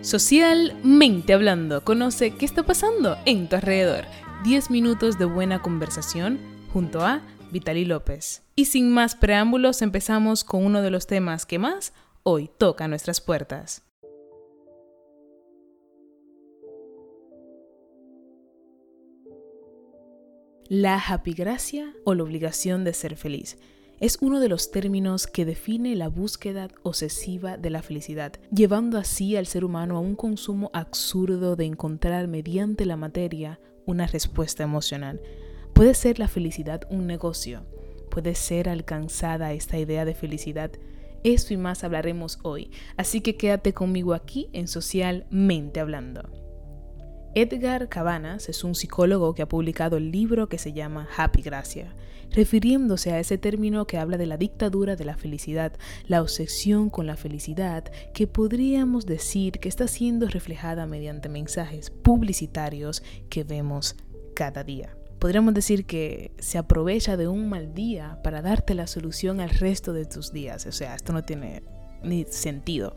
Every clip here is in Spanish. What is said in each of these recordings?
Socialmente hablando, conoce qué está pasando en tu alrededor. 10 minutos de buena conversación junto a Vitali López. Y sin más preámbulos, empezamos con uno de los temas que más hoy toca nuestras puertas. La happy gracia o la obligación de ser feliz es uno de los términos que define la búsqueda obsesiva de la felicidad, llevando así al ser humano a un consumo absurdo de encontrar mediante la materia una respuesta emocional. Puede ser la felicidad un negocio, puede ser alcanzada esta idea de felicidad. Eso y más hablaremos hoy, así que quédate conmigo aquí en Socialmente Hablando. Edgar Cabanas es un psicólogo que ha publicado el libro que se llama Happy Gracia, refiriéndose a ese término que habla de la dictadura de la felicidad, la obsesión con la felicidad, que podríamos decir que está siendo reflejada mediante mensajes publicitarios que vemos cada día. Podríamos decir que se aprovecha de un mal día para darte la solución al resto de tus días. O sea, esto no tiene ni sentido.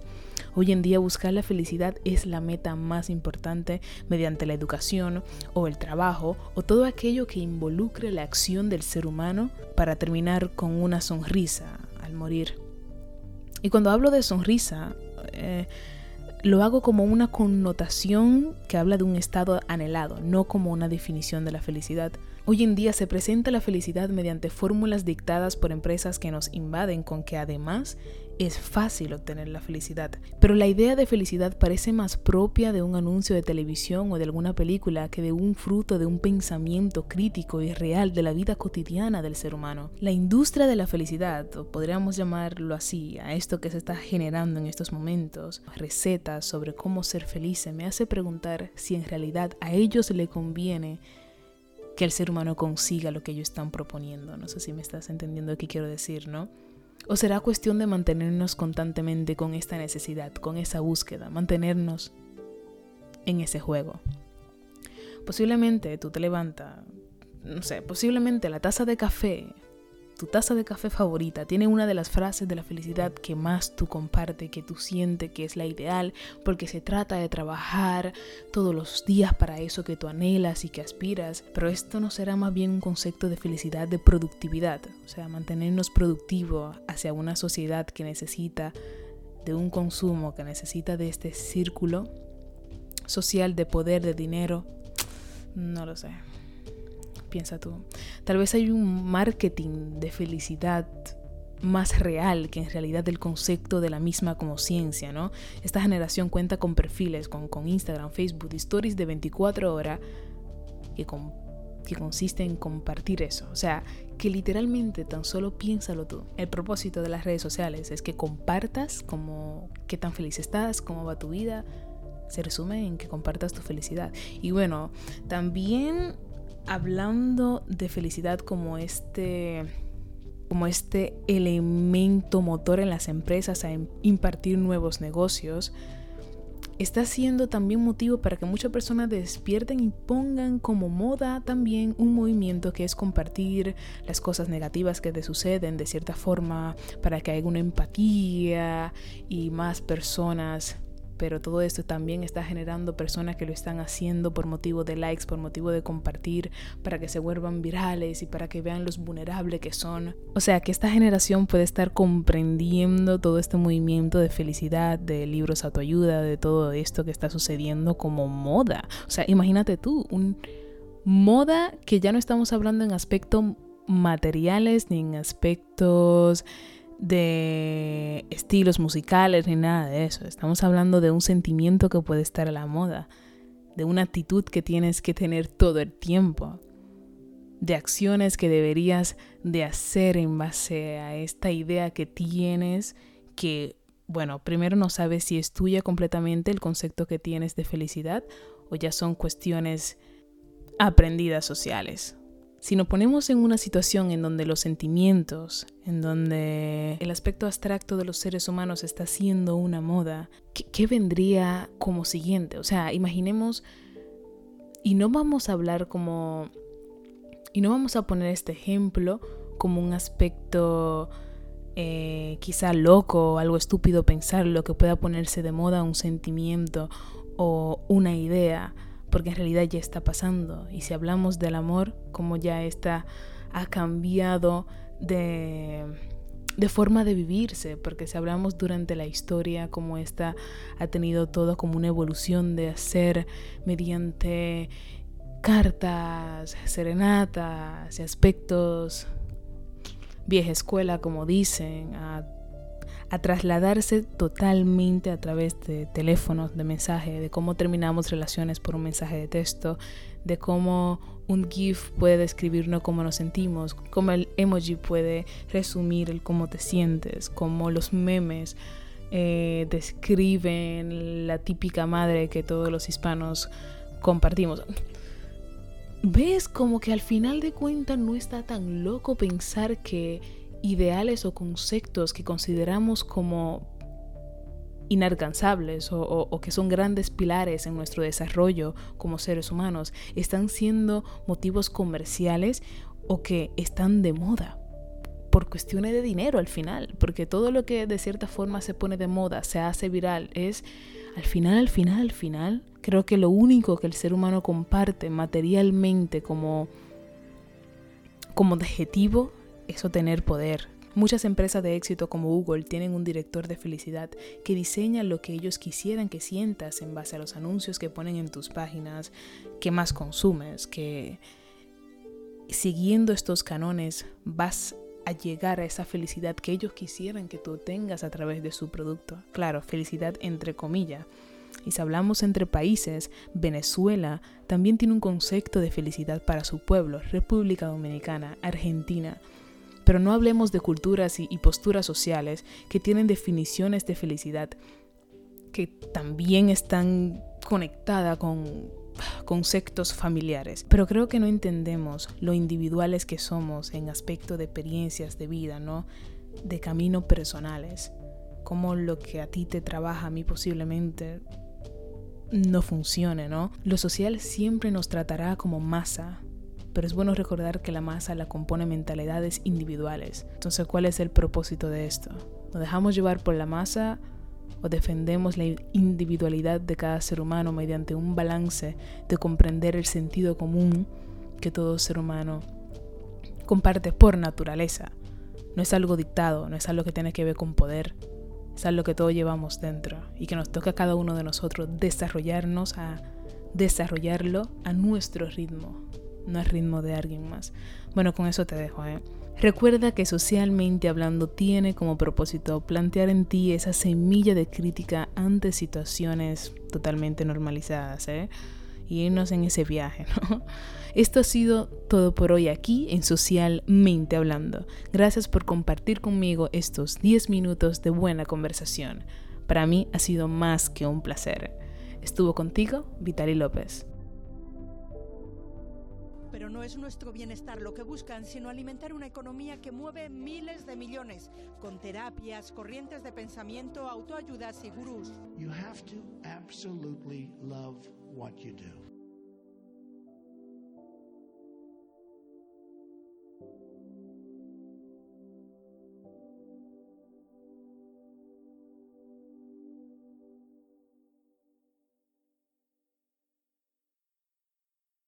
Hoy en día buscar la felicidad es la meta más importante mediante la educación o el trabajo o todo aquello que involucre la acción del ser humano para terminar con una sonrisa al morir. Y cuando hablo de sonrisa, eh, lo hago como una connotación que habla de un estado anhelado, no como una definición de la felicidad. Hoy en día se presenta la felicidad mediante fórmulas dictadas por empresas que nos invaden con que además es fácil obtener la felicidad, pero la idea de felicidad parece más propia de un anuncio de televisión o de alguna película que de un fruto de un pensamiento crítico y real de la vida cotidiana del ser humano. La industria de la felicidad, o podríamos llamarlo así, a esto que se está generando en estos momentos, recetas sobre cómo ser feliz, me hace preguntar si en realidad a ellos le conviene que el ser humano consiga lo que ellos están proponiendo. No sé si me estás entendiendo qué quiero decir, ¿no? ¿O será cuestión de mantenernos constantemente con esta necesidad, con esa búsqueda, mantenernos en ese juego? Posiblemente tú te levantas, no sé, posiblemente la taza de café tu taza de café favorita tiene una de las frases de la felicidad que más tú compartes, que tú sientes que es la ideal, porque se trata de trabajar todos los días para eso que tú anhelas y que aspiras, pero esto no será más bien un concepto de felicidad de productividad, o sea, mantenernos productivos hacia una sociedad que necesita de un consumo, que necesita de este círculo social de poder, de dinero, no lo sé piensa tú. Tal vez hay un marketing de felicidad más real que en realidad el concepto de la misma como ciencia, ¿no? Esta generación cuenta con perfiles, con, con Instagram, Facebook, stories de 24 horas que, que consiste en compartir eso. O sea, que literalmente tan solo piénsalo tú. El propósito de las redes sociales es que compartas como qué tan feliz estás, cómo va tu vida. Se resume en que compartas tu felicidad. Y bueno, también hablando de felicidad como este como este elemento motor en las empresas a impartir nuevos negocios, está siendo también motivo para que muchas personas despierten y pongan como moda también un movimiento que es compartir las cosas negativas que te suceden de cierta forma para que haya una empatía y más personas pero todo esto también está generando personas que lo están haciendo por motivo de likes, por motivo de compartir, para que se vuelvan virales y para que vean los vulnerables que son. O sea, que esta generación puede estar comprendiendo todo este movimiento de felicidad, de libros autoayuda, de todo esto que está sucediendo como moda. O sea, imagínate tú, un moda que ya no estamos hablando en aspectos materiales ni en aspectos de estilos musicales ni nada de eso. Estamos hablando de un sentimiento que puede estar a la moda, de una actitud que tienes que tener todo el tiempo, de acciones que deberías de hacer en base a esta idea que tienes que, bueno, primero no sabes si es tuya completamente el concepto que tienes de felicidad o ya son cuestiones aprendidas sociales. Si nos ponemos en una situación en donde los sentimientos, en donde el aspecto abstracto de los seres humanos está siendo una moda, ¿qué, vendría como siguiente? O sea, imaginemos, y no vamos a hablar como, y no vamos a poner este ejemplo como un aspecto eh, quizá loco o algo estúpido pensar lo que pueda ponerse de moda un sentimiento o una idea, porque en realidad ya está pasando. Y si hablamos del amor, como ya está, ha cambiado de, forma de vivirse, porque si hablamos durante la historia, como esta ha tenido todo como una evolución de hacer mediante cartas, serenatas y aspectos vieja escuela, como dicen, a, trasladarse totalmente a través de teléfonos, de mensaje, de cómo terminamos relaciones por un mensaje de texto, de cómo un GIF puede describirnos cómo nos sentimos, cómo el emoji puede resumir el cómo te sientes, cómo los memes eh, describen la típica madre que todos los hispanos compartimos. Ves como que al final de cuentas no está tan loco pensar que ideales o conceptos que consideramos como inalcanzables o, que son grandes pilares en nuestro desarrollo como seres humanos están siendo motivos comerciales o que están de moda por cuestiones de dinero al final, porque todo lo que de cierta forma se pone de moda, se hace viral, es al final, al final, al final, creo que lo único que el ser humano comparte materialmente como, como objetivo es obtener poder. Muchas empresas de éxito como Google tienen un director de felicidad que diseña lo que ellos quisieran que sientas en base a los anuncios que ponen en tus páginas, que más consumes, que siguiendo estos canones vas a llegar a esa felicidad que ellos quisieran que tú tengas a través de su producto. Claro, felicidad entre comillas. Y si hablamos entre países, Venezuela también tiene un concepto de felicidad para su pueblo, República Dominicana, Argentina. Pero no hablemos de culturas y, posturas sociales que tienen definiciones de felicidad que también están conectadas con conceptos familiares, pero creo que no entendemos lo individuales que somos en aspecto de experiencias de vida, ¿no? De caminos personales, como lo que a ti te trabaja, a mí posiblemente no funcione, ¿no? Lo social siempre nos tratará como masa, pero es bueno recordar que la masa la compone mentalidades individuales. Entonces, ¿cuál es el propósito de esto? ¿Nos dejamos llevar por la masa o defendemos la individualidad de cada ser humano mediante un balance de comprender el sentido común que todo ser humano comparte por naturaleza. No es algo dictado, no es algo que tiene que ver con poder, es algo que todos llevamos dentro y que nos toca a cada uno de nosotros desarrollarnos a desarrollarlo a nuestro ritmo, no al ritmo de alguien más. Bueno, con eso te dejo, ¿eh? Recuerda que socialmente hablando tiene como propósito plantear en ti esa semilla de crítica ante situaciones totalmente normalizadas, ¿eh? Y irnos en ese viaje. Esto ha sido todo por hoy aquí en Socialmente Hablando. Gracias por compartir conmigo estos 10 minutos de buena conversación. Para mí ha sido más que un placer. Estuvo contigo Vitali López pero no es nuestro bienestar lo que buscan, sino alimentar una economía que mueve miles de millones con terapias, corrientes de pensamiento, autoayudas y gurús. You have to absolutely love what you do.